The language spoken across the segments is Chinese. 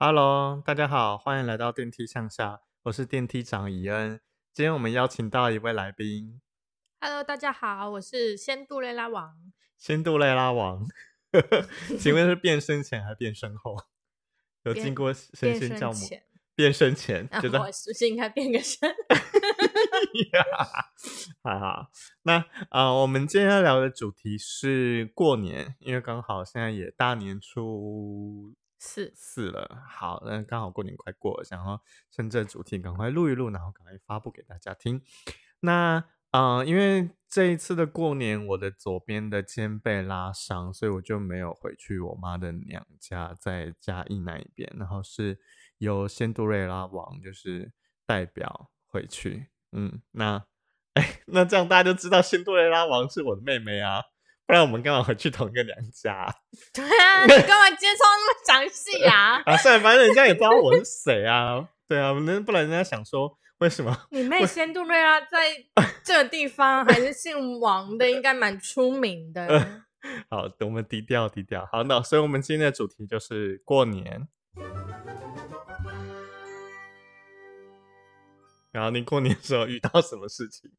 Hello，大家好，欢迎来到电梯向下，我是电梯长怡恩。今天我们邀请到一位来宾，Hello，大家好，我是仙杜蕾拉王。仙杜蕾拉王，请问是变身前还是变身后？有变经过神仙教母前，变身前，然觉得是不是应该变个身？呀，哈哈。那啊、呃我们今天要聊的主题是过年，因为刚好现在也大年初是四了。好，那刚好过年快过，想要趁这主题赶快录一录，然后赶快发布给大家听。那呃，因为这一次的过年，我的左边的肩被拉伤，所以我就没有回去我妈的娘家，在嘉义那一边，然后是由仙杜瑞拉王就是代表回去。嗯，那 哎，那这样大家就知道仙杜瑞拉王是我的妹妹啊，不然我们干嘛回去同一个娘家啊？对啊，你干嘛介绍那么详细啊？啊，算了，反正人家也不知道我是谁啊。对啊，那不然人家想说为什么？你妹仙杜瑞拉在这个地方还是姓王的，应该蛮出名的。好，我们低调低调。好，那所以我们今天的主题就是过年。然后你过年的时候遇到什么事情？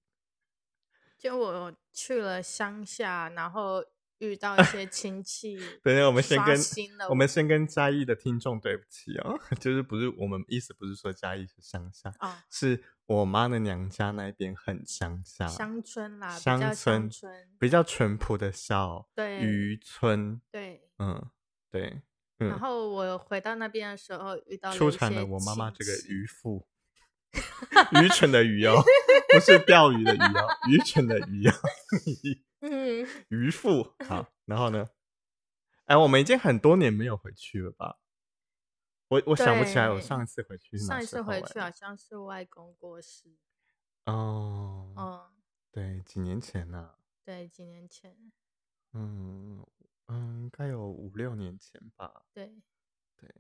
就我去了乡下，然后遇到一些亲戚，等一下，我们先跟我们先跟嘉义的听众对不起哦，就是不是我们意思不是说嘉义是乡下，哦，是我妈的娘家那边很乡下，乡村啦，乡村，比较淳朴的小渔村，对。嗯，对，然嗯，后我回到那边的时候，遇到出产了我妈妈这个渔夫，愚蠢的鱼哦，不是钓鱼的鱼哦，愚蠢的鱼哦，嗯，渔夫。好，然后呢？哎，我们已经很多年没有回去了吧？我我想不起来，我上一次回去上一次回去好像是外公过世，哦，嗯，对，几年前呢、对，几年前，嗯嗯，应该有五六年前吧。对，对，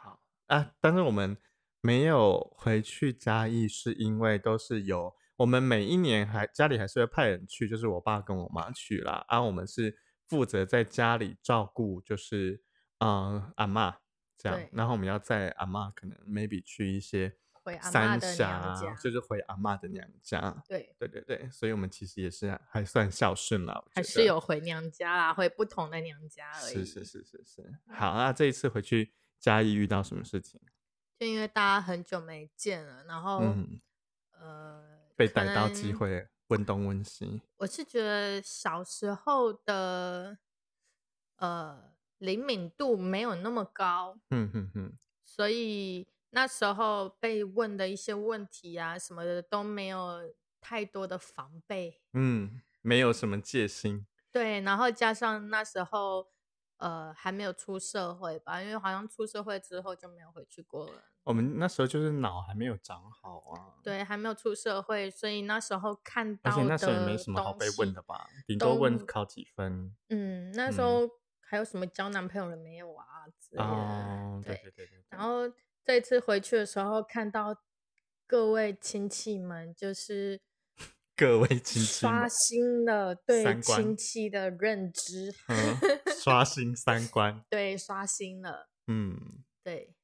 好啊，但是我们没有回去嘉义，是因为都是有我们每一年还家里还是会派人去，就是我爸跟我妈去啦，啊，我们是负责在家里照顾，就是嗯阿嬷这样对，然后我们要在阿嬷可能 maybe 去一些三峡就是回阿妈的娘家。对，对对对，所以我们其实也是还算孝顺啦，我还是有回娘家啦，回不同的娘家而已。是是是是是。好，那这一次回去嘉义遇到什么事情？就因为大家很久没见了，然后、嗯，呃，被逮到机能会问东问西。我是觉得小时候的呃灵敏度没有那么高，嗯所以那时候被问的一些问题啊什么的都没有太多的防备。嗯，没有什么戒心。对，然后加上那时候呃还没有出社会吧，因为好像出社会之后就没有回去过了。我们那时候就是脑还没有长好啊，，对，还没有出社会，所以那时候看到那时候也没什么好被问的。吧，顶多问考几分。嗯，那时嗯候还有什么交男朋友了没有啊之类的。哦，对对对对对。然后这次回去的时候，看到各位亲戚们就是各位亲戚刷，新了对亲戚的认知，嗯，刷新三观。对，刷新了，嗯对，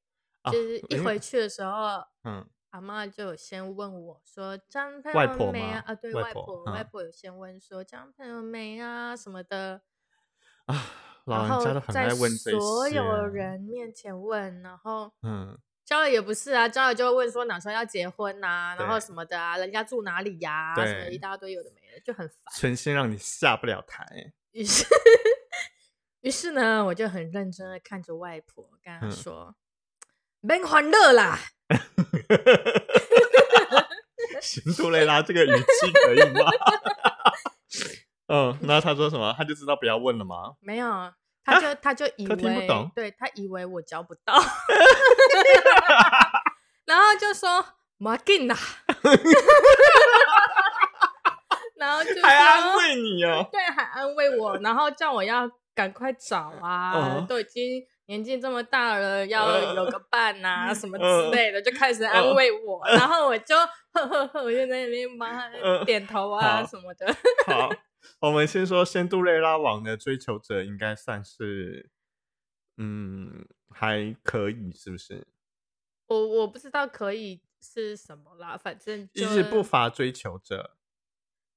啊就是一回去的时候，嗯阿妈就有先问我说交男朋外婆友没啊？啊，对外婆外婆，有先问说交男朋友没啊什么的，啊，老然后人家都很在爱问。所有人面前问，然后嗯，交了也不是啊，交了就会问说哪时候要结婚呐、然后什么的啊，人家住哪里呀、什么对一大堆有的没的，就很烦。存心让你下不了台。于是，于是呢，我就很认真的看着外婆，跟她嗯说：“别欢乐啦，辛杜蕾拉这个语气可以吗？嗯，那他说什么？他就知道不要问了吗？没有。”他就他就以他听不为，懂对他以为我教不到，然后就说马进啦，然后就还安说慰你哦。对，还安慰我，然后叫我要赶快找啊，嗯都已经年纪这么大了，要有个伴呐、什么嗯。之类的，就开始安慰我，然后我就呵呵呵，我就在那边帮他嗯。点头啊什么的。好，我们先说仙杜瑞拉王的追求者，应该算是，嗯，还可以，是不是？我我不知道可以是什么啦，反正一就直不乏追求者。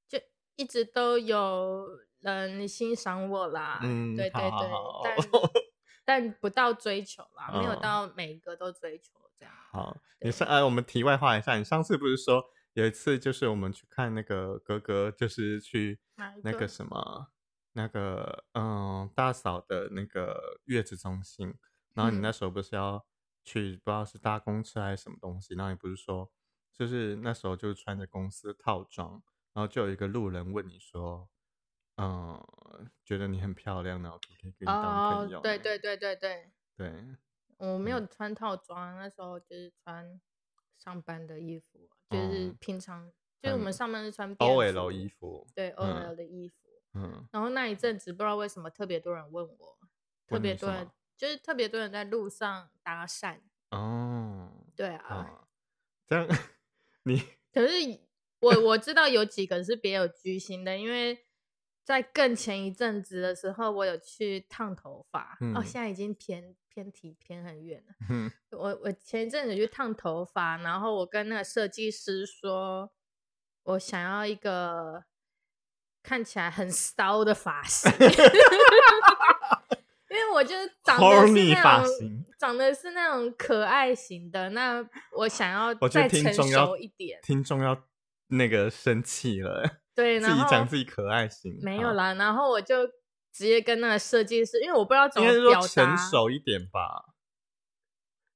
就一直都有人欣赏我啦。嗯，对对对，好好好但 但不到追求啦，没有嗯到每一个都追求这样。好，你上呃，我们题外话一下，你上次不是说有一次就是我们去看那个哥哥，就是去那个什么那个嗯大嫂的那个月子中心，然后你嗯那时候不是要去不知道是搭公车还是什么东西，然后你不是说就是那时候就是穿着公司的套装，然后就有一个路人问你说。嗯，觉得你很漂亮，然后可以跟你当哦朋友？，对对对对对，对，我没有嗯穿套装，那时候就是穿上班的衣服，就是哦平常就是我们上班是穿便 OL 衣服，对嗯 OL 的衣服。嗯，然后那一阵子不知道为什么特别多人问我，特别多人就是特别多人在路上搭讪，哦，对啊。啊，这样 你可是我我知道有几个是别有居心的，因为在更前一阵子的时候，我有去烫头发，哦，嗯。现在已经偏偏题偏很远了。嗯。我我前一阵子去烫头发，然后我跟那个设计师说，我想要一个看起来很骚的发型，因为我就是长得是那种型。长得是那种可爱型的，那我想要再成熟一点，听众要那个生气了，对，自然后己讲自己可爱型，好，没有啦，然后我就直接跟那个设计师，因为我不知道怎应么表该是说成达，熟一点吧。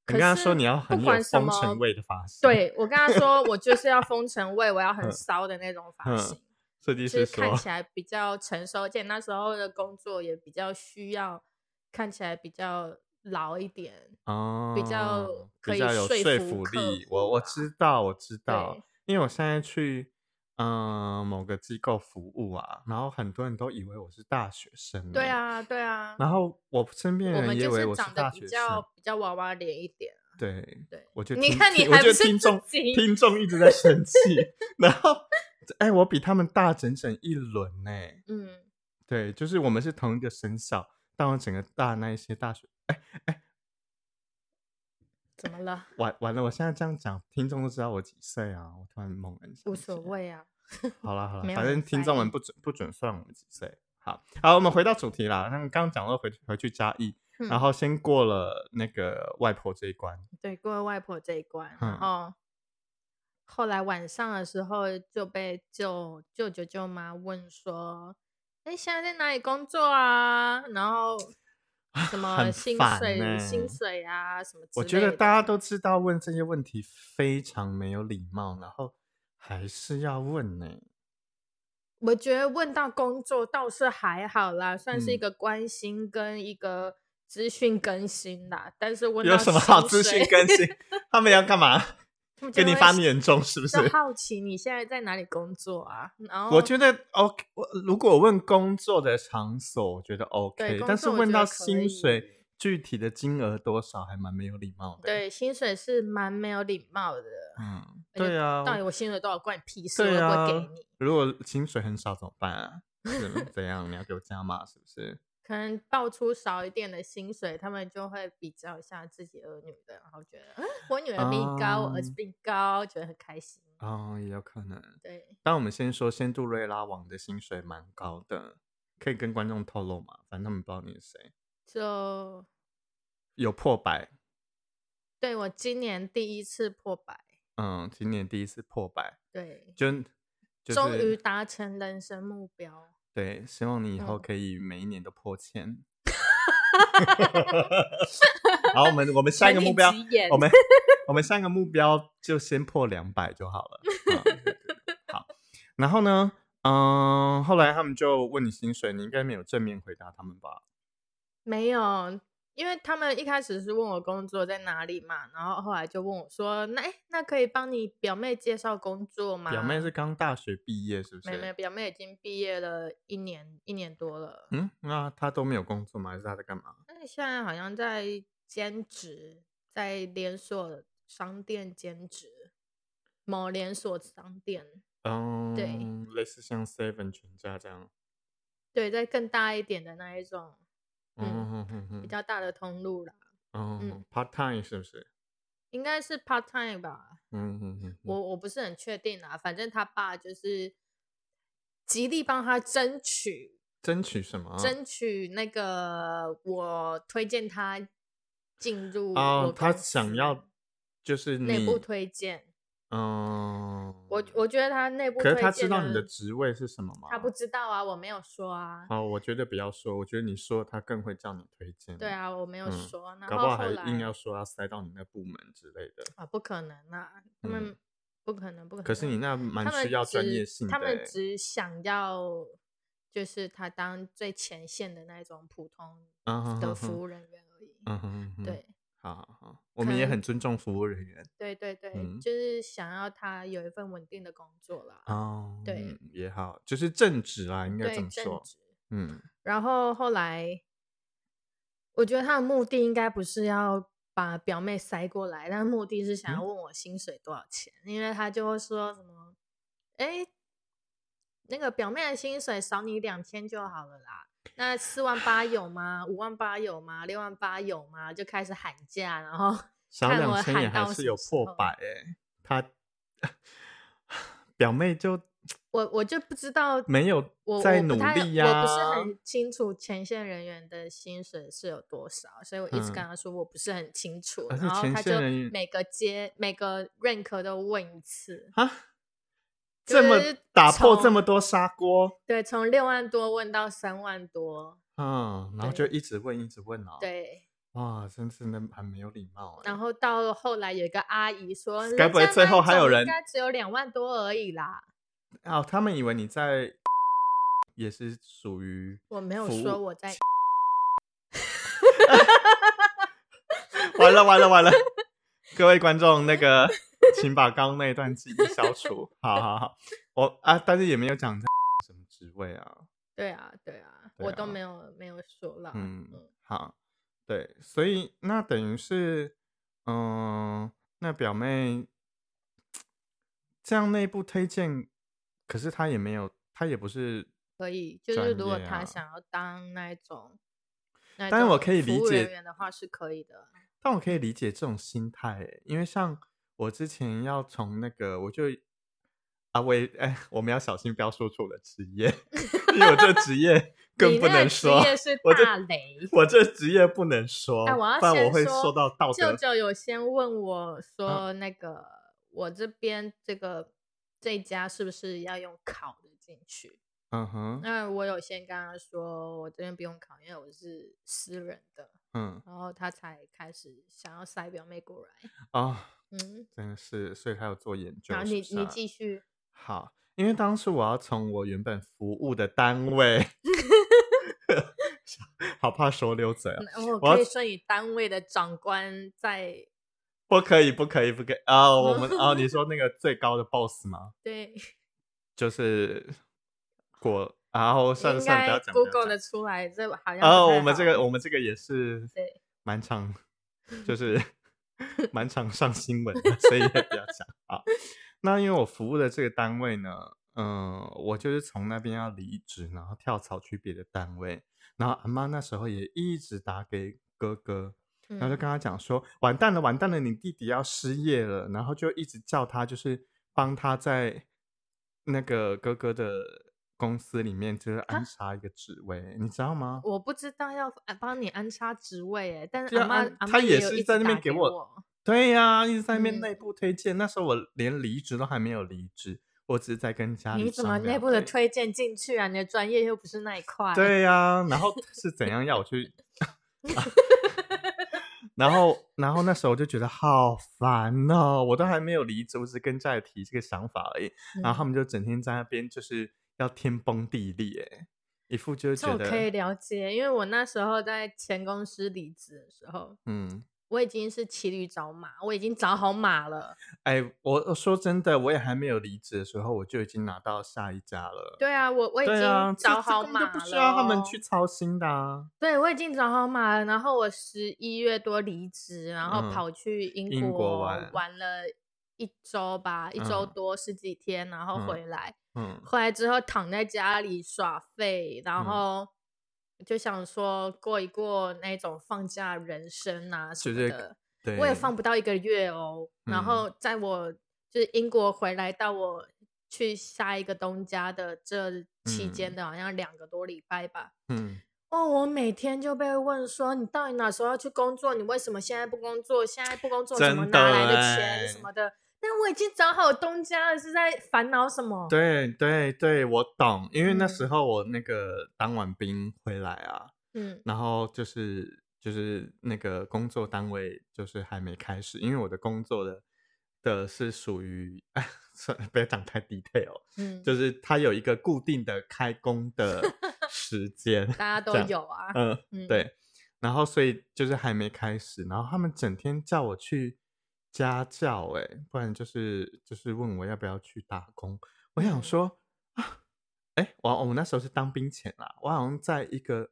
可你跟他说是你要不很有管什么风尘味的发型，，对我跟他说，我就是要风尘味，我要很 嗯骚的那种发嗯型。设计师就是看，起来比较成熟，而且那时候的工作也比较需要看起来比较老一点。哦，比较可以比较有说说服客力。户我我啦知道，我知道对，因为我现在去嗯、某个机构服务啊，然后很多人都以为我是大学生，对，啊，对啊，然后我身边人以为我是长大学生，较比较娃娃脸一点。对，对，我就你听听我看你还不是觉得听众听众一直在生气，然后哎，我比他们大整整一轮呢。嗯，对，就是我们是同一个生肖，但我整个大那一些大学，哎哎，怎么了？完完了，我现在这样讲，听众都知道我几岁啊！我突然猛然想无。所谓啊。好了好 了，反正听众们不准不准算我们几岁。好好，我们回到主题啦。那刚刚讲到回回去嘉义，然嗯后先过了那个外婆这一关。对，过了外婆这一关，嗯然后后来晚上的时候就被舅舅舅舅妈问说：“哎，现在在哪里工作啊？然后什么薪水、欸薪水啊什么我觉得大家都知道问这些问题非常没有礼貌，然后还是要问呢、我觉得问到工作倒是还好啦，算是一嗯个关心跟一个资讯更新啦。但是问有什么好资讯更新？他们要干嘛？给你发年终是不？就是好奇你现在在哪里工作啊？然后我觉得 OK，我如果问工作的场所，我觉得 OK，工但是问到薪水具体的金额多少，还蛮没有礼貌的。，对薪水是蛮没有礼貌的。嗯，对啊，到底我薪水多少关你屁事，我不给你。，如果薪水很少怎么办啊？是 怎样？你要给我加码是不是？可能报出少一点的薪水，他们就会比较一下自己儿女的，然后觉得，嗯，我女儿比你高，我儿子哦比你高，觉得很开心。哦，也有可能。对，但我们先说，先杜瑞拉网的薪水蛮高的，可以跟观众透露吗？反正他们不知道你是谁，就有破百，对我今年第一次破百，嗯，今年第一次破百，对，就就是终于达成人生目标。对，希望你以后嗯可以每一年都破千。好，我们我们下一个目标，我们 我们下一个目标就先破两百就好了。好，然后呢，嗯，后来他们就问你薪水，你应该没有正面回答他们吧？没有，因为他们一开始是问我工作在哪里嘛，然后后来就问我说：“那诶那可以帮你表妹介绍工作吗？”表妹是刚大学毕业，是不是？没没，表妹已经毕业了一年一年多了，嗯，那她都没有工作吗？还是她在干嘛？那现在好像在兼职，在连锁商店兼职，某连锁商店，嗯，类似像 Seven 全家这样。对，在更大一点的那一种，嗯比较大的通路啦。嗯，part time 是不是？应该是 part time 吧。嗯嗯嗯，我我不是很确定啊，反正他爸就是极力帮他争取，争取什么？争取那个我推荐他进入哦，他想要就是内部推荐。嗯，我我觉得他内部可是他知道你的职位是什么吗？他不知道啊，我没有说啊。哦，我觉得不要说，我觉得你说他更会叫你推荐。对，啊，我没有嗯说。那搞不好还硬要说要塞到你那部门之类的。啊，不可能啊，他们、嗯不可能，不可能。可是你那蛮需要专业性的他们欸只想要就是他当最前线的那种普通的服务人员而已。嗯哼哼哼，对好好好，我们也很尊重服务人员对对对，嗯就是想要他有一份稳定的工作啦。哦，对嗯也好，就是正职啦，应该这么说。职。嗯然后后来，我觉得他的目的应该不是要把表妹塞过来，但目的是想要嗯问我薪水多少钱，因为他就会说什么，哎，那个表妹的薪水少你两千就好了啦。那四万八有吗？五万八有吗？六万八有吗？就开始喊价，然后少看我两千也喊到还是有破百哎，他 表妹就我我就不知道没有我在努力呀、我不是很清楚前线人员的薪水是有多少，所以我一直嗯跟他说我不是很清楚，然后他就每个阶每个 rank 都问一次，啊，就这么打破这从么多砂锅，对，从六万多问到三万多，嗯，然后就一直问一直问哦，，对，哇，真是的很没有礼貌哎然。后到后来有一个阿姨说，该不会最后还有人应该只有两万多而已啦，哦，他们以为你在也是属于我没有说我在，完了完了完了，各位观众，那个请把刚刚那一段记忆消除。好好好，我啊，但是也没有讲在什么职位啊。对啊对啊，对我都啊没有没有说了，嗯嗯，好，对，所以那等于是，嗯、那表妹这样内部推荐，可是她也没有，她也不是，可以，就是如果业啊他想要当那一种，那但是我可以理解的话是可以的。但我可以理解这种心态欸，因为像我之前要从那个，我就啊，我也哎，我们要小心不要说错我的职业，因为我这 职业更不能说职能说，业是我这大雷。我这职业不能说，哎，我要先说，受到道德。舅舅有先问我说，那个、我这边这个这家是不是要用考的进去？嗯哼，那我有先跟他说，我这边不用考，因为我是私人的，嗯然后他才开始想要塞表妹过来。啊、嗯，真的是，所以他有做研究然后你你继续。好，因为当时我要从我原本服务的单位，好怕说溜嘴啊！嗯我可以说你单位的长官在不可以，不可以，不可以啊！我们哦，你 说那个最高的 boss 吗？对，就是果，然后算了算了，不要讲。Google 的出来，这好像哦，我们这个我们这个也是对蛮长，就是蛮常上新闻的，所以也不要讲啊。那因为我服务的这个单位呢，嗯、我就是从那边要离职，然后跳槽去别的单位，然后阿妈那时候也一直打给哥哥，然后就跟嗯。他讲说，完蛋了，完蛋了，你弟弟要失业了，然后就一直叫他就是帮他在那个哥哥的公司里面就是安插一个职位，你知道吗？我不知道要帮你安插职位哎，但是阿妈他也是在那边给给我我，对呀、一直在那边嗯内部推荐。那时候我连离职都还没有离职，我只是在跟家里你怎么内部的推荐进去啊？你的专业又不是那一块。对呀、然后是怎样要我去？然后，然后那时候我就觉得好烦哦，我都还没有离职，我只是跟家里提这个想法而已。然后他嗯们就整天在那边就是要天崩地裂，哎，一副就是觉得我可以了解，因为我那时候在前公司离职的时候，嗯，我已经是骑驴找马，我已经找好马了。哎，我我说真的，我也还没有离职的时候，我就已经拿到下一家了。对啊，我我已经找好马了，不需要他们去。操心的啊。对，我已经找好马了，然后我十一月多离职，然后嗯跑去英国玩了一周吧，一周嗯多十几天，然后嗯回来，嗯回来之后躺在家里耍废，然嗯后就想说过一过那种放假人生啊什就是么的。对，我也放不到一个月哦。然嗯后在我就是英国回来到我去下一个东家的这期间嗯的，好像两个多礼拜吧。嗯，哦，我每天就被问说，你到底哪时候要去工作？你为什么现在不工作？现在不工作怎么拿来的欸钱什么的？但我已经找好东家了，是在烦恼什么？对对对，我懂，因为那嗯。时候我那个当完兵回来啊，嗯。然后就是就是那个工作单位就是还没开始，因为我的工作的的是属于，哎，算了，不要讲太 detail，嗯，就是它有一个固定的开工的 时间，大家都有啊。嗯，嗯，对，然后所以就是还没开始，然后他们整天叫我去家教、欸，哎，不然就是就是问我要不要去打工。我想嗯说啊，哎，我我那时候是当兵前啦，我好像在一个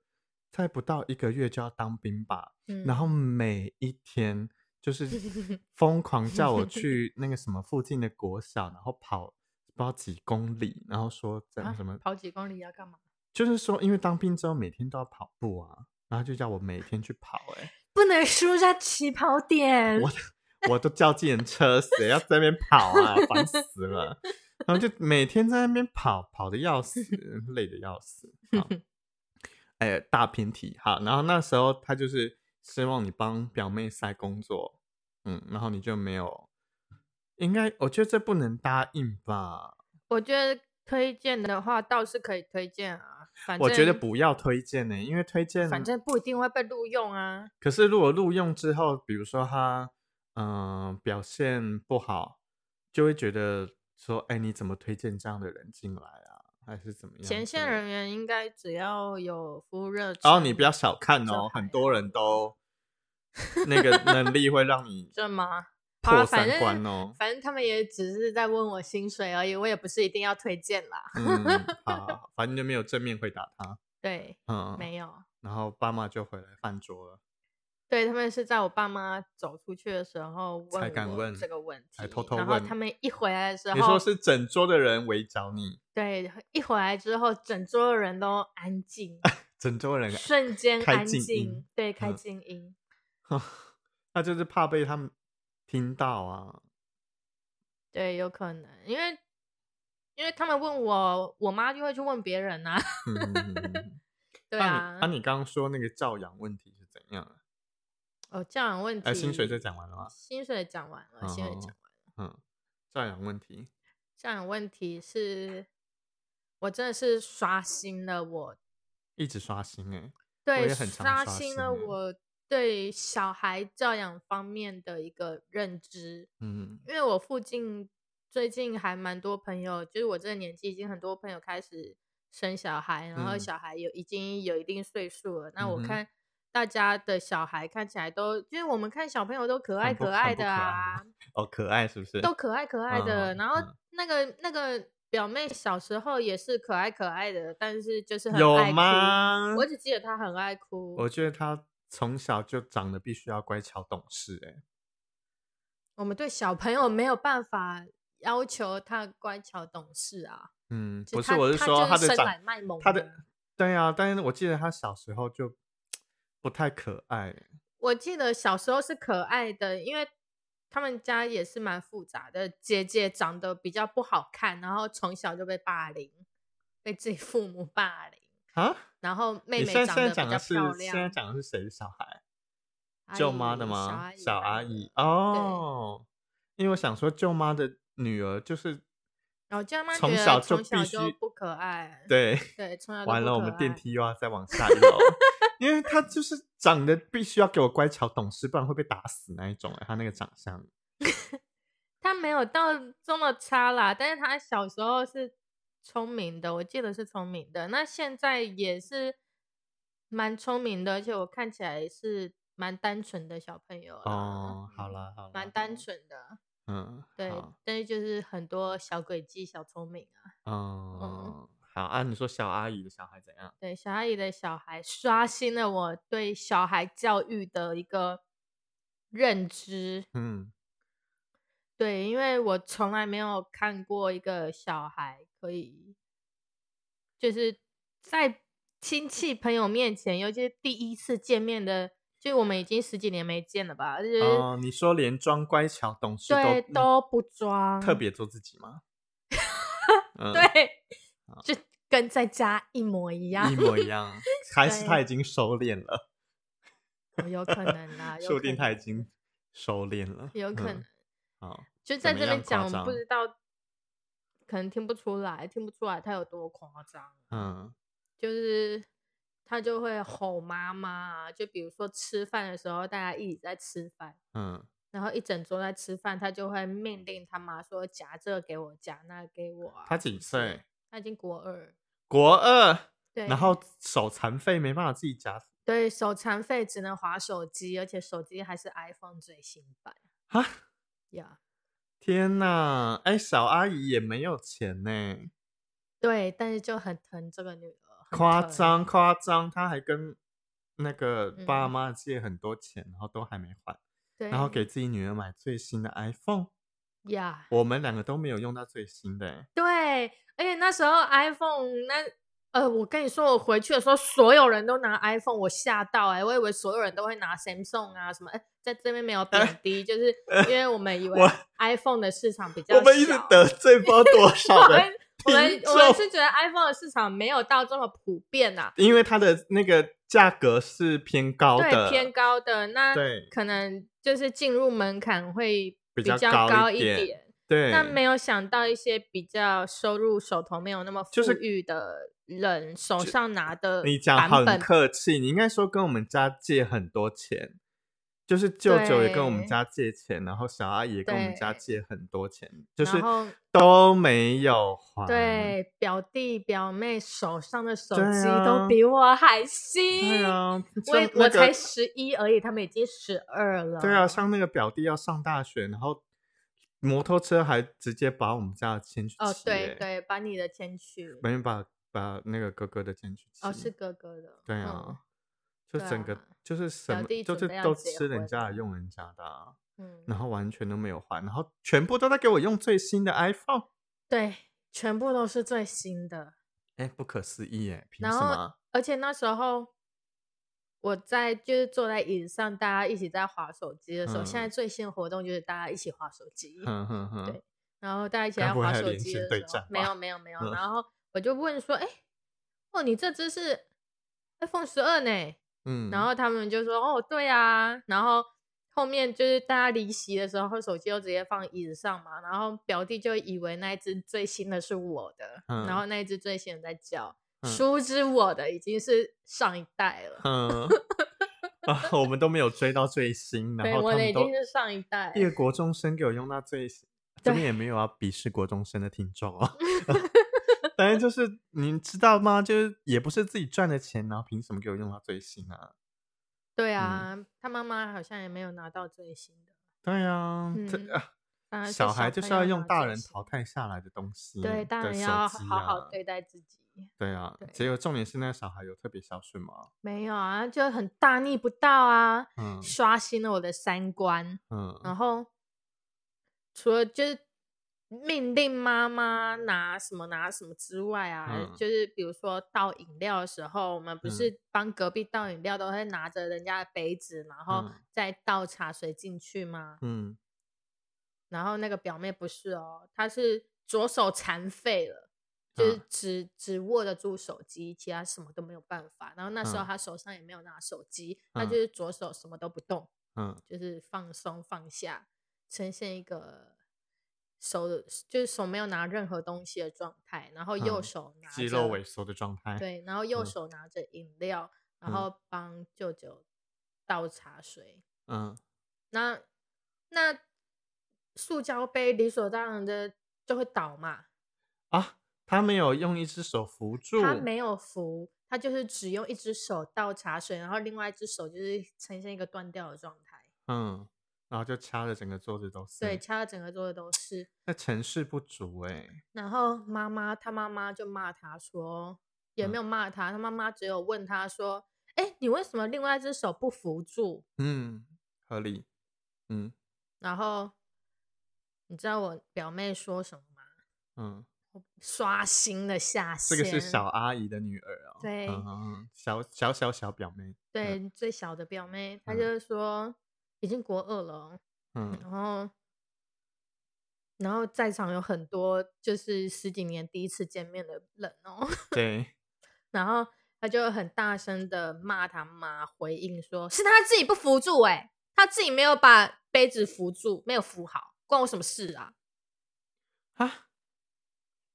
在不到一个月就要当兵吧，嗯，然后每一天就是 疯狂叫我去那个什么附近的国小，然后跑不知道几公里，然后说怎样啊什么跑几公里要干嘛？就是说，因为当兵之后每天都要跑步啊，然后就叫我每天去跑、欸，不能输在起跑点。我我都叫计程车，谁要在那边跑啊，烦死了。然后就每天在那边跑，跑的要死，累的要死。好 哎，大偏题好，然后那时候他就是希望你帮表妹塞工作，嗯，然后你就没有，应该我觉得这不能答应吧？我觉得推荐的话倒是可以推荐啊，反正我觉得不要推荐呢、因为推荐反正不一定会被录用啊。可是如果录用之后，比如说他嗯、呃表现不好，就会觉得说，哎，你怎么推荐这样的人进来啊？还是怎么样？前线人员应该只要有服务热情，然后你不要小看哦，很多人都那个能力会让你这吗？好啊破三反正观哦。反正他们也只是在问我薪水而已，我也不是一定要推荐啦。嗯，好好，好反正就没有正面回答他。对，嗯，没有。然后爸妈就回来饭桌了，对他们是在我爸妈走出去的时候才敢问这个问题，才偷偷然后他们一回来的时候，你说是整桌的人围剿你，对，一回来之后，整桌的人都安静，整桌人瞬间安静静，对，开嗯静音。那就是怕被他们听到啊。对，有可能，因为因为他们问我，我妈就会去问别人呐、嗯嗯嗯嗯嗯 对那啊你，那你刚刚说那个教养问题是怎样啊？哦，教养问题，哎，薪水这讲完了吗？薪水讲完了，薪水哦讲完了。嗯，教养问题，教养问题是，我真的是刷新了我一直刷新哎、对刷刷新了我对小孩教养方面的一个认知。嗯因为我附近最近还蛮多朋友，就是我这个年纪，已经很多朋友开始生小孩，然后嗯小孩有已经有一定岁数了。那我看大家的小孩看起来都，就是我们看小朋友都可爱可爱的啊，哦，可爱是不是？都可爱可爱的。嗯然后嗯那个那个表妹小时候也是可爱可爱的，但是就是很有爱哭吗？我只记得她很爱哭。我觉得她从小就长得必须要乖巧懂事哎、我们对小朋友没有办法要求他乖巧懂事啊。嗯，不是，我是说他的长他的的对啊，但是我记得他小时候就不太可爱欸、我记得小时候是可爱的，因为他们家也是蛮复杂的。姐姐长得比较不好看，然后从小就被霸凌，被自己父母霸凌。啊。然后妹妹长得比较漂现在亮，讲的是谁的小孩？舅妈的吗？小小阿姨哦，因为我想说舅妈的女儿就是然后舅妈从小就就不可爱，对，对，从小就完了，我们电梯又要再往下一楼，因为他就是长得必须要给我乖巧懂事，不然会被打死那一种、欸。他那个长相，他没有到这么差啦，但是他小时候是聪明的，我记得是聪明的。那现在也是蛮聪明的，而且我看起来是蛮单纯的小朋友哦，好嗯啦好了，蛮单纯的，嗯，对，但是就是很多小诡计、小聪明啊。嗯，好啊。你说小阿姨的小孩怎样？对，小阿姨的小孩刷新了我对小孩教育的一个认知。嗯对，因为我从来没有看过一个小孩可以，就是在亲戚朋友面前，尤其是第一次见面的，就我们已经十几年没见了吧？就是、哦，你说连装乖巧懂事对都都不装，特别做自己吗？嗯，对，就跟在家一模一样，一模一样，还是他已经收敛了？哦有可能啦，有说不定他已经收敛了，有可能嗯。就在这边讲，不知道，可能听不出来，听不出来他有多夸张。嗯就是他就会吼妈妈啊，就比如说吃饭的时候，大家一起在吃饭，嗯，然后一整桌在吃饭，他就会命令他妈说夹这个给我，夹那个给我啊。他几岁？他已经国二，国二，对，然后手残废没办法自己夹对手残废只能划手机，而且手机还是 iPhone 最新版啊！呀。天呐，哎，小阿姨也没有钱呢，对，但是就很疼这个女夸张夸张，他还跟那个爸嗯。妈借很多钱，然后都还没还，对，然后给自己女儿买最新的 iPhone，呀。我们两个都没有用到最新的欸，对，而且那时候 iPhone 那呃，我跟你说，我回去的时候，所有人都拿 iPhone，我吓到哎、我以为所有人都会拿 Samsung 啊什么，哎、在这边没有贬 低，就是因为我们以为我 iPhone 的市场比较小，我们一直得罪不知道多我少人。们我们我们是觉得 iPhone 的市场没有到这么普遍呐、因为它的那个价格是偏高对，的，偏高的，那可能就是进入门槛会比比较较高高一点点。对，但没有想到一些比较收入手头没有那么富裕的人手上拿的你讲很客气，你应该说跟我们家借很多钱，就是舅舅也跟我们家借钱，然后小阿姨也跟我们家借很多钱，就是都没有还。对表弟表妹手上的手机都比我还新。对啊，我那个我才十一而已，他们已经十二了。对啊，像那个表弟要上大学，然后摩托车还直接把我们家的钱去骑、哦，对欸，对，把你的钱去。没有把把那个哥哥的钱去骑。哦，是哥哥的。对嗯啊，就整个、啊就是什么，就是都吃人家的用人家的、啊，嗯，然后完全都没有还，然后全部都在给我用最新的 iPhone，对，全部都是最新的。哎，不可思议哎，凭然后什么？而且那时候我在就是坐在椅子上，大家一起在划手机的时候，现在嗯最新的活动就是大家一起划手机，嗯嗯嗯，对然后大家一起该在划手机的时候，没有没有没有，嗯然后我就问说，哎，哦，你这只是 iPhone 十二呢？嗯，然后他们就说，哦，对啊，然后。后面就是大家离席的时候，手机就直接放椅子上嘛，然后表弟就以为那一只最新的是我的，嗯然后那一只最新的在叫，嗯殊不知我的已经是上一代了。嗯 啊，我们都没有追到最新，然对，我后他们都的已经是上一代。一个国中生给我用到最新，这边也没有要鄙视国中生的听众哦。反正就是你知道吗？就是也不是自己赚的钱，然后凭什么给我用到最新啊？对啊，他妈妈好像也没有拿到最新的。对啊，这嗯啊，小孩就是要用大人淘汰下来的东西，对，大人要好好啊对待自己。对啊，对结果重点是那个小孩有特别孝顺吗？没有啊，就很大逆不道啊，嗯刷新了我的三观。嗯然后除了就是命令妈妈拿什么拿什么之外啊，嗯。就是比如说倒饮料的时候，我们不嗯。是帮隔壁倒饮料都会拿着人家的杯子，然后嗯。再倒茶水进去吗？嗯。然后那个表妹不是哦，她是左手残废了。就是嗯。只只握得住手机，其他什么都没有办法。然后那时候嗯。她手上也没有拿手机，她嗯。就是左手什么都不动，嗯。就是放松放下，呈现一个手就是手没有拿任何东西的状态，然后右嗯手拿肌肉萎缩的状态。对，然后右嗯手拿着饮料，然嗯后帮舅舅倒茶水。嗯那那塑胶杯理所当然的就会倒嘛，啊，他没有用一只手扶住，他没有扶，他就是只用一只手倒茶水，然后另外一只手就是呈现一个断掉的状态。嗯，然后就掐的整个桌子都是。对，，掐的整个桌子都是。那成事不足哎、然后妈妈他妈妈就骂他说，也没嗯有骂他，他妈妈只有问他说：“哎，你为什么另外一只手不扶住嗯，合理。嗯？”然后你知道我表妹说什么吗？嗯，刷新了下这限。个是小阿姨的女儿哦，对嗯小小小小表妹，对、最小的表妹，她嗯就是说已经国二了哦，嗯。然后然后在场有很多就是十几年第一次见面的人哦，对，然后他就很大声的骂他妈，回应说是他自己不扶住、欸，他自己没有把杯子扶住，没有扶好，关我什么事啊？啊，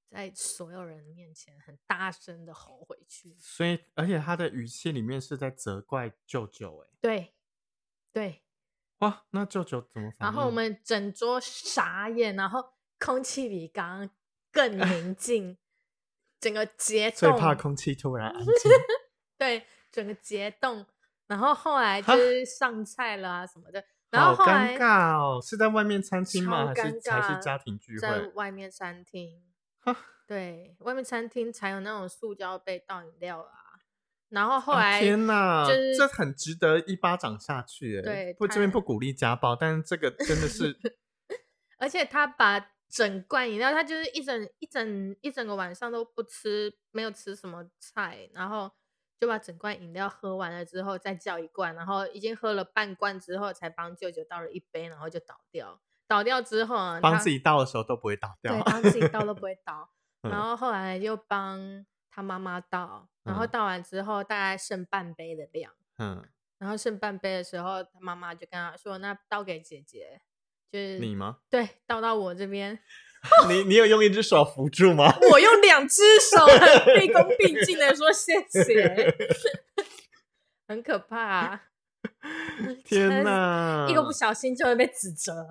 在所有人面前很大声的吼回去，所以而且他的语气里面是在责怪舅舅，哎，对对，哇，那舅舅怎么？然后我们整桌傻眼，然后空气比刚刚更宁 静，整个结最，怕空气突然安静，对，整个结冻。然后后来就是上菜了啊什么的，然好后后来尴尬哦，是在外面餐厅吗？还是还是家庭聚会在会？外面餐厅，哈对，外面餐厅才有那种塑胶杯倒饮料啊。然后后啊来、天哪，就是这很值得一巴掌下去哎！对不这边不鼓励家暴，但是这个真的是 而且他把整罐饮料，他就是一整一整一整个晚上都不吃，没有吃什么菜，然后就把整罐饮料喝完了之后再叫一罐，然后已经喝了半罐之后才帮舅舅倒了一杯，然后就倒掉。倒掉之后啊，他帮自己倒的时候都不会倒掉对。帮自己倒都不会倒。嗯然后后来又帮他妈妈倒，然后嗯倒完之后大概剩半杯的量，嗯，然后剩半杯的时候，他妈妈就跟他说：“那倒给姐姐。”就是你吗？对，倒到我这边，你你有用一只手扶住吗？我用两只手 很毕恭毕敬的说谢谢，很可怕、啊。天哪！一个不小心就会被指责。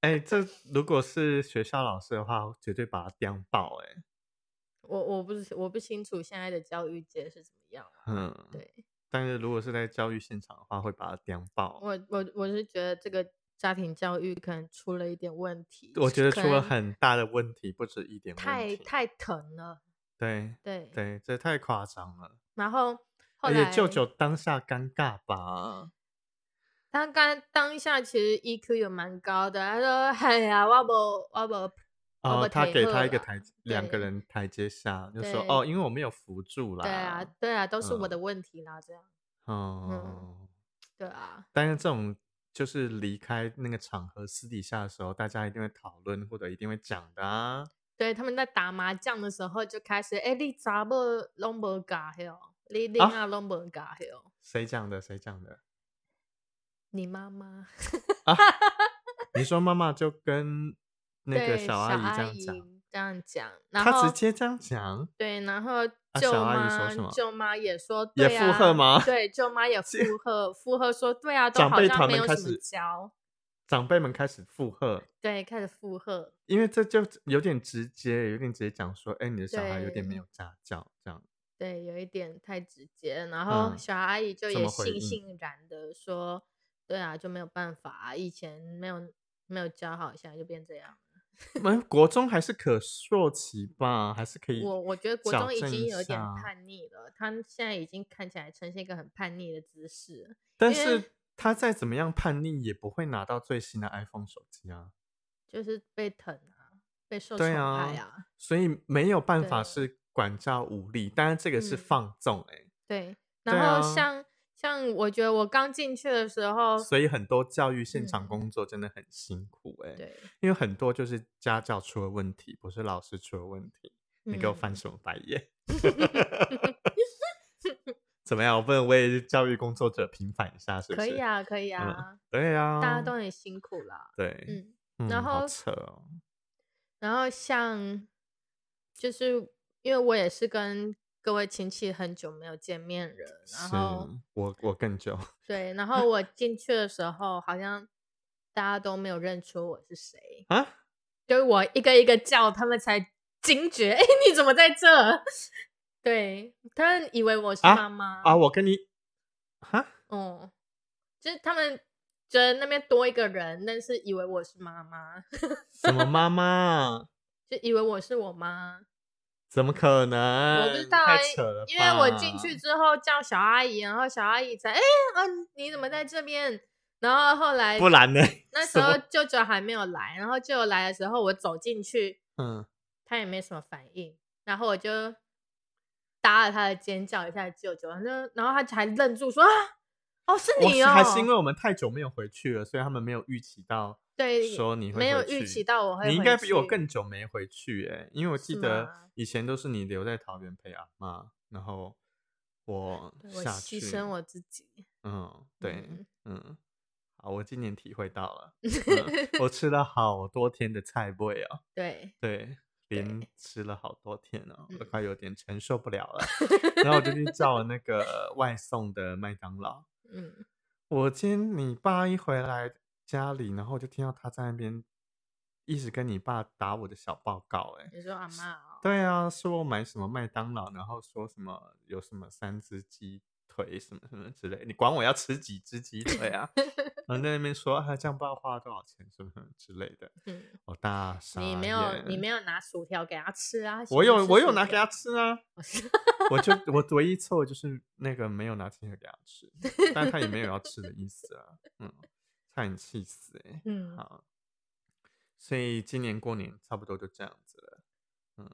哎、这如果是学校老师的话，我绝对把他刁爆哎。我我不是我不清楚现在的教育界是怎么样啊。嗯，。对但是如果是在教育现场的话，会把它颠爆。我我我是觉得这个家庭教育可能出了一点问题，我觉得出了很大的问题，不止一点问题。太太疼了。对对，对，这太夸张了。然后后而来且舅舅当下尴尬吧？他刚当下其实 EQ 有蛮高的，他说：“哎呀，我不我不我哦，不他给他一个台，两个人台阶下，就说哦，因为我没有扶住啦。对啊对啊，都是我嗯的问题啦，这样哦，对啊，但是这种就是离开那个场合，私底下的时候，大家一定会讨论或者一定会讲的啊。对，他们在打麻将的时候就开始，哎，你咋不拢无教哟，你你啊啊拢无教哟，谁讲的？谁讲的？你妈妈 你说妈妈就跟那个小阿姨这样讲，这样讲，然她后直接这样讲，对，然后舅小阿姨说妈什么舅妈也说也对啊附和吗对，舅妈也 附和附和说对啊，都好像没有什么教，长辈们开始附和，对，开始附和。因为这就有点直接，有点直接讲说，哎，你的小孩有点没有家教，这样。对，有一点太直接，然后嗯小阿姨就怎也悻悻然的说：“对啊，就没有办法啊，以前没有没有教好，现在就变这样。我们国中还是可塑期吧，还是可以。我我觉得国中已经有点叛逆了，他现在已经看起来呈现一个很叛逆的姿势。但是他再怎么样叛逆，也不会拿到最新的 iPhone 手机啊。就是被疼啊，被受宠爱啊啊，所以没有办法是管教无力，但是这个是嗯放纵哎、对。对然后啊像、像我觉得我刚进去的时候，所以很多教育现场嗯工作真的很辛苦哎、对，因为很多就是家教出了问题，不是老师出了问题。你给我嗯翻什么白眼？怎么样？我不能为教育工作者平反一下，是不是？可以。啊，可以啊，对啊、大家都很辛苦啦。对，嗯，嗯，然好后。然后像就是因为我也是跟各位亲戚很久没有见面了，然后我我更久，对，然后我 进去的时候，好像大家都没有认出我是谁，啊，就是我一个一个叫，他们才惊觉，哎，你怎么在这？对他们以为我是啊妈妈啊，我跟你，哈，哦，就是他们觉得那边多一个人，但是以为我是妈妈，什么妈妈？就以为我是我妈。怎么可能？我不知道啊太扯了，因为我进去之后叫小阿姨，然后小阿姨才哎，嗯、你怎么在这边？然后后来不然呢？那时候舅舅还没有来，然后舅舅来的时候，我走进去，嗯，他也没什么反应，然后我就搭了他的尖叫一下舅舅，那然后他才愣住说啊，哦是你哦，是还是因为我们太久没有回去了，所以他们没有预期到对说你会没有预期到我会你应该比我更久没回去哎、因为我记得以前都是你留在桃园陪阿妈，然后我对我下去，牺牲我自己，嗯，对，嗯嗯，好，我今年体会到了，嗯我吃了好多天的菜味哦，对，对，连吃了好多天哦，我都嗯快有点承受不了了，然后我就去 叫了那个外送的麦当劳。嗯，我今天你爸一回来家里，然后我就听到他在那边一直跟你爸打我的小报告、哎，你说阿妈哦，对啊，说我买什么麦当劳，然后说什么有什么三只鸡腿什么什么之类，你管我要吃几只鸡腿啊？然后在那边说啊，这样不知道花了多少钱什么什么之类的，嗯，我大傻你没有你眼没有拿薯条给他吃啊？我有我有有拿给他吃啊，我就 我唯一错就是那个没有拿青菜给他吃，但他也没有要吃的意思啊，嗯，差点气死哎、嗯，好，所以今年过年差不多就这样子了，嗯，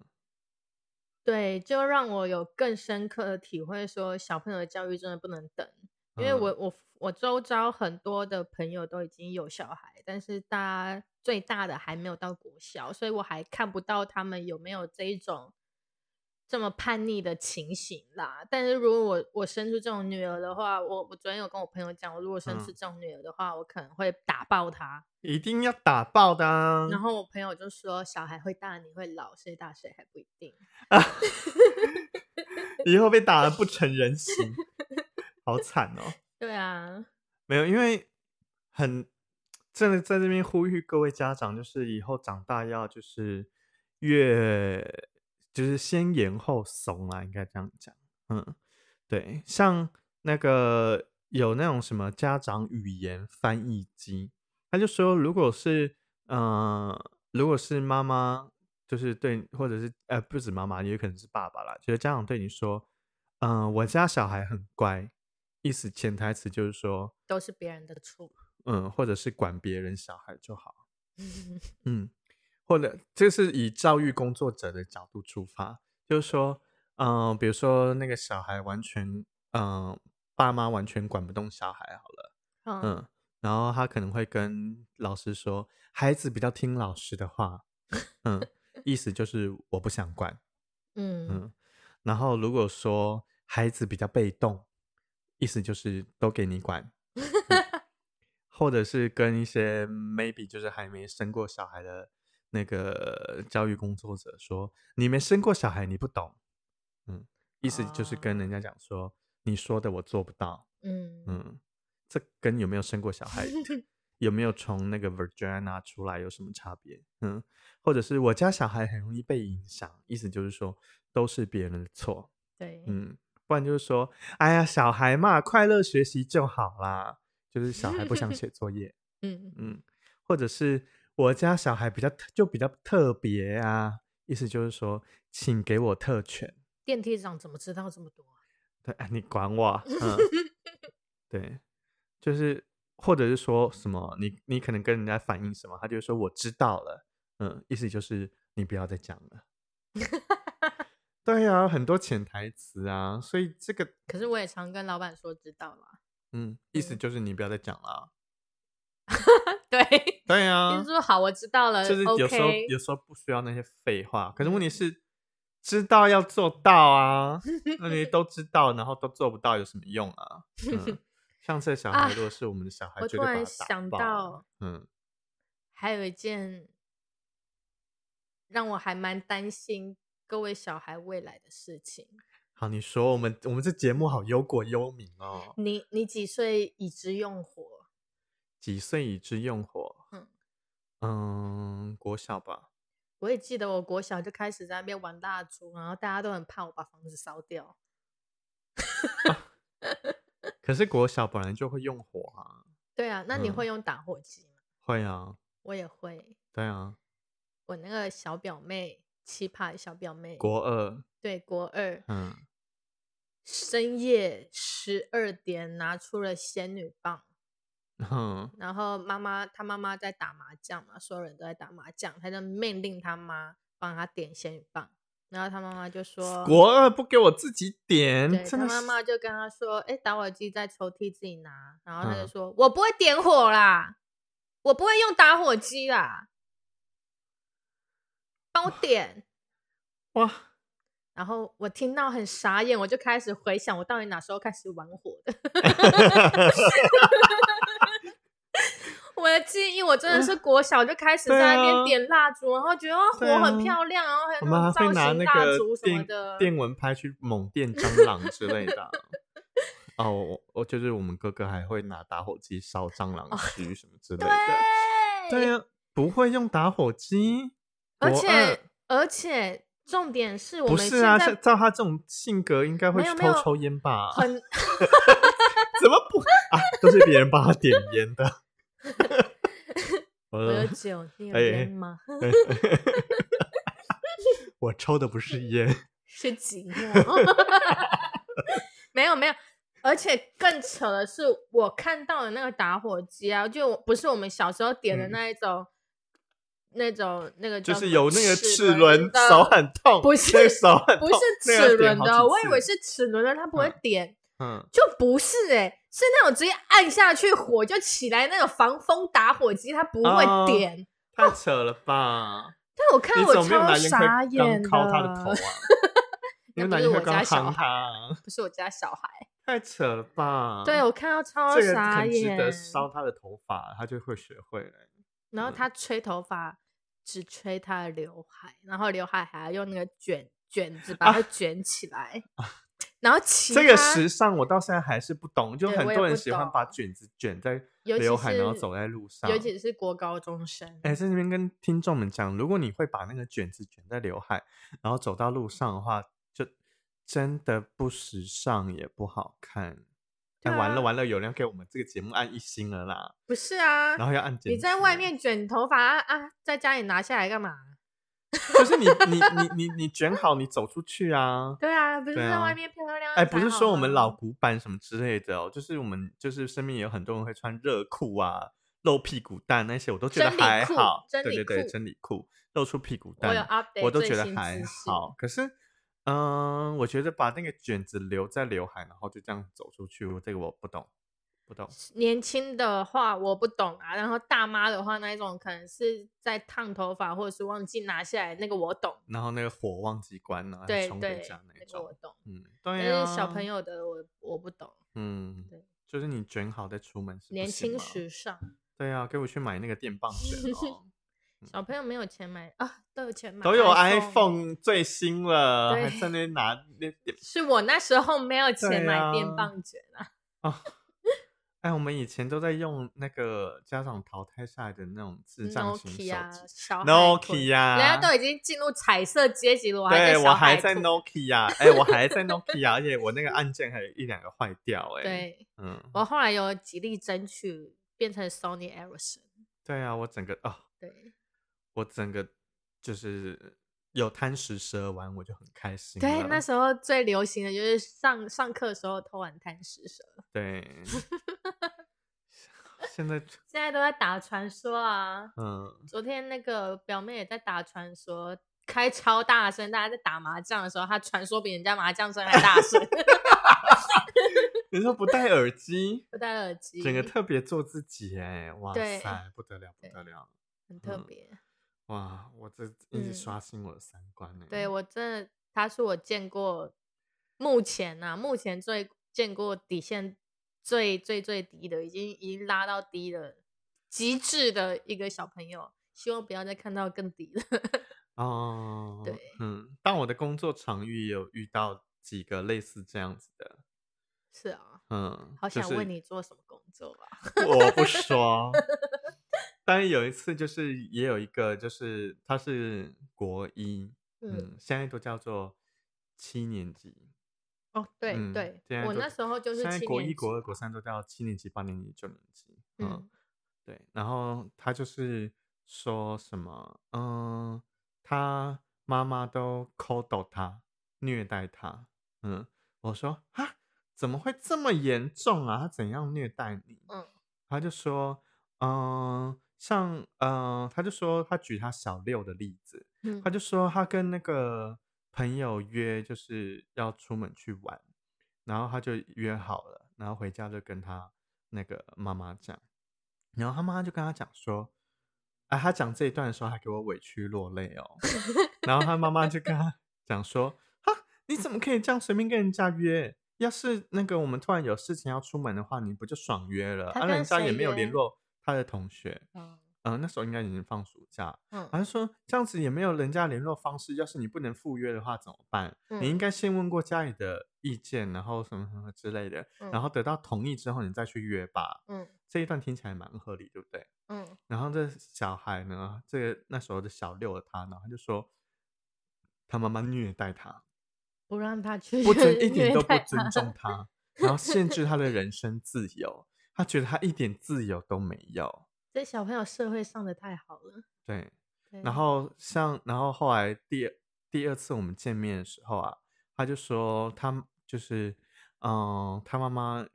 对，就让我有更深刻的体会，说小朋友的教育真的不能等，因为嗯。我我我周遭很多的朋友都已经有小孩，但是大家最大的还没有到国小，所以我还看不到他们有没有这一种这么叛逆的情形啦。但是如果我我生出这种女儿的话，我我昨天有跟我朋友讲，我如果生出嗯这种女儿的话，我可能会打爆她。一定要打爆的、啊，然后我朋友就说，小孩会大，你会老，谁大谁还不一定。以后被打的不成人形，好惨哦。对啊，没有，因为很真的在这边呼吁各位家长，就是以后长大要就是越就是先严后怂啦，应该这样讲。嗯，对，像那个有那种什么家长语言翻译机，他就说，如果是呃，如果是妈妈，就是对，或者是呃，不止妈妈，也可能是爸爸啦，就是家长对你说，嗯、我家小孩很乖，意思潜台词就是说，都是别人的错。嗯，或者是管别人小孩就好，嗯，或者这是以教育工作者的角度出发，就是说，嗯、比如说那个小孩完全，嗯、爸妈完全管不动小孩好了，嗯。嗯，然后他可能会跟老师说，孩子比较听老师的话，嗯，意思就是我不想管，嗯。嗯，然后如果说孩子比较被动，意思就是都给你管，嗯。或者是跟一些 maybe 就是还没生过小孩的那个教育工作者说，你没生过小孩，你不懂，嗯，意思就是跟人家讲说，你说的我做不到，嗯。嗯，这跟有没有生过小孩，有没有从那个 vagina 出来有什么差别？嗯，或者是我家小孩很容易被影响，意思就是说都是别人的错，对，嗯，不然就是说，哎呀，小孩嘛，快乐学习就好啦，就是小孩不想写作业，嗯。嗯，或者是我家小孩比较特就比较特别啊，意思就是说，请给我特权，电梯长怎么知道这么多啊？对，哎，你管我，嗯，对，就是或者是说什么，你你可能跟人家反映什么，他就说我知道了，嗯，意思就是你不要再讲了。对啊，很多潜台词啊，所以这个可是我也常跟老板说知道啦。嗯，意思嗯就是你不要再讲了。对，对啊就是，说好，我知道了。就是有时候 OK 有时候不需要那些废话，可是问题嗯是知道要做到啊，那你都知道，然后都做不到，有什么用啊？嗯，像这小啊孩，如果是我们的小孩，我突然想到，嗯，还有一件让我还蛮担心各位小孩未来的事情。好，你说我们我们这节目好忧国忧民哦，你你几岁已知用火？几岁已知用火？嗯嗯，国小吧，我也记得我国小就开始在那边玩蜡烛，然后大家都很怕我把房子烧掉。可是国小本来就会用火啊，对啊，那你嗯会用打火机吗？会啊，我也会。对啊，我那个小表妹，奇葩的小表妹，国二，对国二，嗯，深夜十二点拿出了仙女棒，哼，然后妈妈他妈妈在打麻将嘛，所有人都在打麻将，他就命令他妈帮他点仙女棒，然后他妈妈就说，国二不给我自己点，他妈妈就跟他说，哎，打火机在抽屉自己拿，然后他就嗯说，我不会点火啦，我不会用打火机啦，帮我点。哇，然后我听到很傻眼，我就开始回想我到底哪时候开始玩火的。我的记忆，我真的是国小就开始在那边啊点蜡烛，然后觉得哦火很啊漂亮，然后还有我们还那种造会拿那型蜡个烛什么电的。电蚊拍去猛电 蟑螂之类的啊。哦，我我就是我们哥哥还会拿打火机烧蟑螂须什么之类的。对呀，不会用打火机，而且而且重点是我不是啊，照他这种性格，应该会去偷抽烟吧？很 怎么不啊？都是别人帮他点烟的。我有呃，酒，你 有哎烟吗？我抽的不是烟，是寂寞。没有没有，而且更扯的是，我看到的那个打火机啊，就不是我们小时候点的嗯那一种，那种那个就是有那个齿齿轮，手很痛，不是手很痛，不是齿轮的，我以为是齿轮的，它不会嗯点，嗯，就不是哎、是那种直接按下去火就起来那种防风打火机，它不会哦点。太扯了吧？但我看我你怎么没有超傻眼的敲他的头啊？那不是我家小夯他啊？不是我家小孩，太扯了吧？对我看到超这个傻眼。得烧他的头发，他就会学会了。然后嗯他吹头发只吹他的刘海，然后刘海还要用那个卷卷子把它卷起来，然后其这个时尚我到现在还是不懂，就很多人喜欢把卷子卷在刘海，然后走在路上。尤其是国高中生，哎，在这边跟听众们讲，如果你会把那个卷子卷在刘海，然后走到路上的话，就真的不时尚也不好看。哎，对啊完了完了，有人要给我们这个节目按一星了啦，不是啊？然后要按检你在外面卷头发啊啊，在家里拿下来干嘛？就是你你你你你卷好，你走出去啊。对啊，不是在外面漂漂亮亮。哎，不是说我们老古板什么之类的哦，就是我们就是身边也有很多人会穿热裤啊、露屁股蛋那些，我都觉得还好。对对对，真理裤露出屁股蛋我都觉得还好。可是，嗯、我觉得把那个卷子留在刘海，然后就这样走出去，这个我不懂，不懂。年轻的话我不懂啊，然后大妈的话那一种可能是在烫头发或者是忘记拿下来，那个我懂。然后那个火忘记关了，对冲回对，那个我。懂。嗯，但对但、是小朋，友的我我不懂，嗯，对，就是你卷好再出门是年轻时尚，对啊，给我去买那个电棒卷哦。小朋友没有钱买啊，都有钱买，都有 iPhone 最新了，还在那拿那是我那时候没有钱买电啊棒卷啊。啊！哎，我们以前都在用那个家长淘汰下来的那种智障型手 Nokia 机小海豚，Nokia，人家都已经进入彩色阶级了，我还在对小我还在豚 Nokia，哎，我还在 Nokia，而且我那个按键还有一两个坏掉，哎，，对，嗯，我后来有极力争取变成 Sony Ericsson。对啊，我整个哦，对我整个就是有贪食蛇玩，我就很开心对，那时候最流行的就是上上课的时候偷玩贪食蛇，对，现在现在都在打传说啊。嗯。昨天那个表妹也在打传说，开超大声，大家在打麻将的时候，她传说比人家麻将声还大声，你说不戴耳机，不戴耳机，整个特别做自己哎，哇对塞，不得了，不得了，很特嗯别。哇，我这一直嗯刷新我的三观呢。对我真的，他是我见过目前呐、目前最见过底线最最最低的，已经已经拉到低的，极致的一个小朋友。希望不要再看到更低的。哦，对，嗯，但我的工作场域有遇到几个类似这样子的，是啊，嗯，好想问你做什么工作啊？我不说。但是有一次，就是也有一个，就是他是国一，嗯，嗯，现在都叫做七年级，哦，对嗯对现在，都我那时候就是现在国一、国二、级国三都到七年级、八年级、九年级。嗯，嗯对。然后他就是说什么，嗯，他妈妈都抠抖他，虐待他。嗯，我说啊，怎么会这么严重啊？他怎样虐待你？嗯他就说，嗯，像，嗯，他就说他举他小六的例子，嗯他就说他跟那个朋友约，就是要出门去玩，然后他就约好了，然后回家就跟他那个妈妈讲，然后他妈妈就跟他讲说，啊，他讲这一段的时候还给我委屈落泪哦，然后他妈妈就跟他讲说，啊，你怎么可以这样随便跟人家约？要是那个我们突然有事情要出门的话，你不就爽约了？啊，人家也没有联约络他的同学，嗯嗯、那时候应该已经放暑假，嗯好像说这样子也没有人家联络方式，要是你不能赴约的话怎么办？你应嗯该先问过家里的意见，然后什么什么之类的，然后得到同意之后你再去约吧。嗯这一段听起来蛮合理，对不对？嗯然后这小孩呢，这个那时候的小六的他呢，他就说他妈妈虐待他，不让他去不尊一 点都不尊重他，然后限制他的人身自由，他觉得他一点自由都没有。这小朋友社会上的太好了。对，对然后像，然后后来第二第二次我们见面的时候啊，他就说他就是，嗯，他妈妈，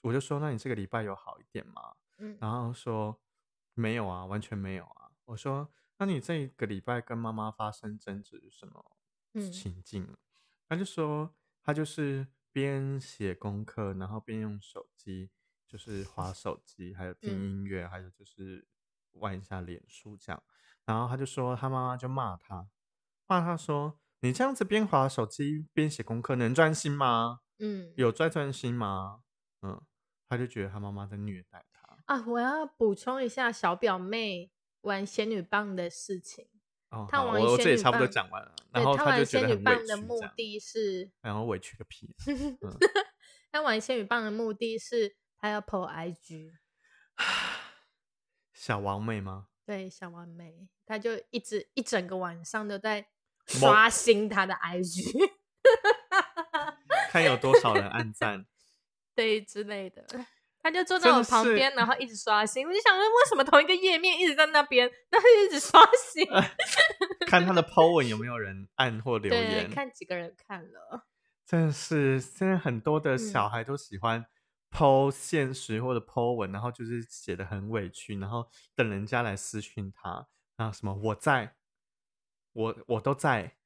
我就说那你这个礼拜有好一点吗？嗯然后说没有啊，完全没有啊。我说那你这个礼拜跟妈妈发生争执什么嗯情境？他就说他就是边写功课，然后边用手机，就是划 手机，还有听嗯音乐，还有就是玩一下脸书这样。然后他就说他妈妈就骂他，骂他说你这样子边划手机边写功课，能专心吗？嗯有在专心吗？嗯，他就觉得他妈妈在虐待他。啊，我要补充一下小表妹玩仙女棒的事情。哦，我我玩仙女这也差不多棒讲完了，然后他玩仙女棒的目的是，然后委屈个屁，嗯 他玩仙女棒的目的是他要 PO IG。小王妹吗？对，小完美，他就一直一整个晚上都在刷新他的 IG，看有多少人按赞。对之类的。他就坐在我旁边，然后一直刷新。我就想说，为什么同一个页面一直在那边，但是一直刷新？看他的 po 文有没有人按或留，言，看几个人看了。真的是现在很多的小嗯孩都喜欢剖现实或者 po 文，然后就是写的很委屈，然后等人家来私讯他，然后什么我在，我我都在，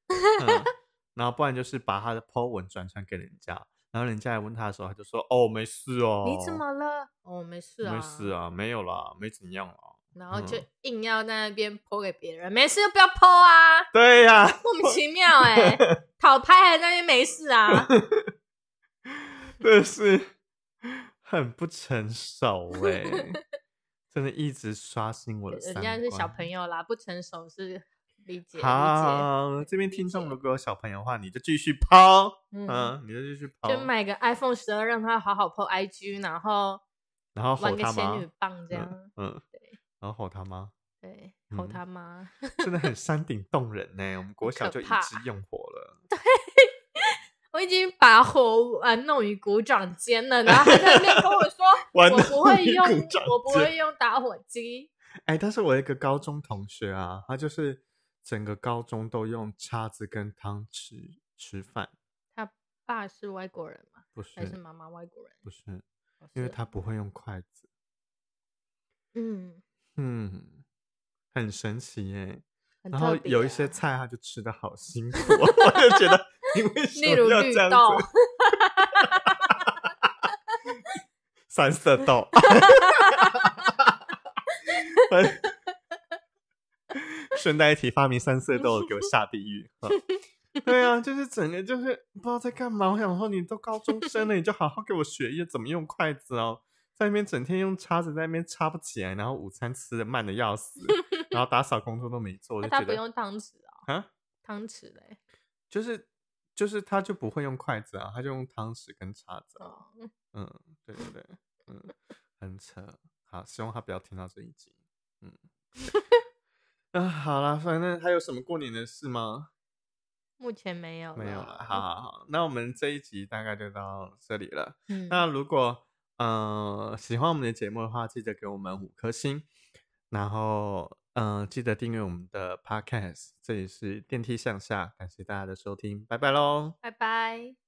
然后不然就是把他的 po 文转传给人家，然后人家来问他的时候，他就说哦没事哦，你怎么了？哦，没事啊，没事。啊，没有啦，没怎样啊。然后就硬要在那边 po 给别人，没事就不要 po 啊，对呀、莫名其妙哎、讨拍还在那边没事啊。真是很不成熟哎、真的一直刷新我的人家是小朋友啦，不成熟是理解。好，这边听众如果有小朋友的话，你就继续抛，嗯嗯，你就继续抛，就买个 iPhone 十二，让他好好 po IG，然后然后吼玩个仙女，棒这样。嗯，嗯对然后吼他妈，对，吼嗯他妈。真的很山顶洞人呢。我们 国小就一直用火了，我已经把火啊弄于股掌间了，然后还在那边跟我说 我不会用，我不会用打火机。哎，但是我一个高中同学啊，他就是整个高中都用叉子跟汤匙吃饭，他爸是外国人吗？不是还是妈妈外国人？不是，哦因为他不会用筷子。嗯，嗯，很神奇耶。很然后有一些啊菜，他就吃的好辛苦，我就觉得 你为什例如绿么要这样豆子？三色豆。顺带一提，发明三色豆的给我下地狱。嗯对啊，就是整个就是不知道在干嘛。我想说，你都高中生了，你就好好给我学一下怎么用筷子哦。在那边整天用叉子在那边插不起来，然后午餐吃的慢的要死，然后打扫工作都没做，我就觉得那他不用汤匙啊，啊，汤匙嘞。就是就是他就不会用筷子啊，他就用汤匙跟叉子啊。哦，嗯，对对对，嗯，很扯。好，希望他不要听到这一集。嗯，啊，好啦，反正还有什么过年的事吗？目前没有，没有了。好，好好，那我们这一集大概就到这里了。嗯，那如果呃喜欢我们的节目的话，记得给我们五颗星，然后嗯、呃记得订阅我们的 Podcast。这里是电梯向下，感谢大家的收听，拜拜喽。拜拜。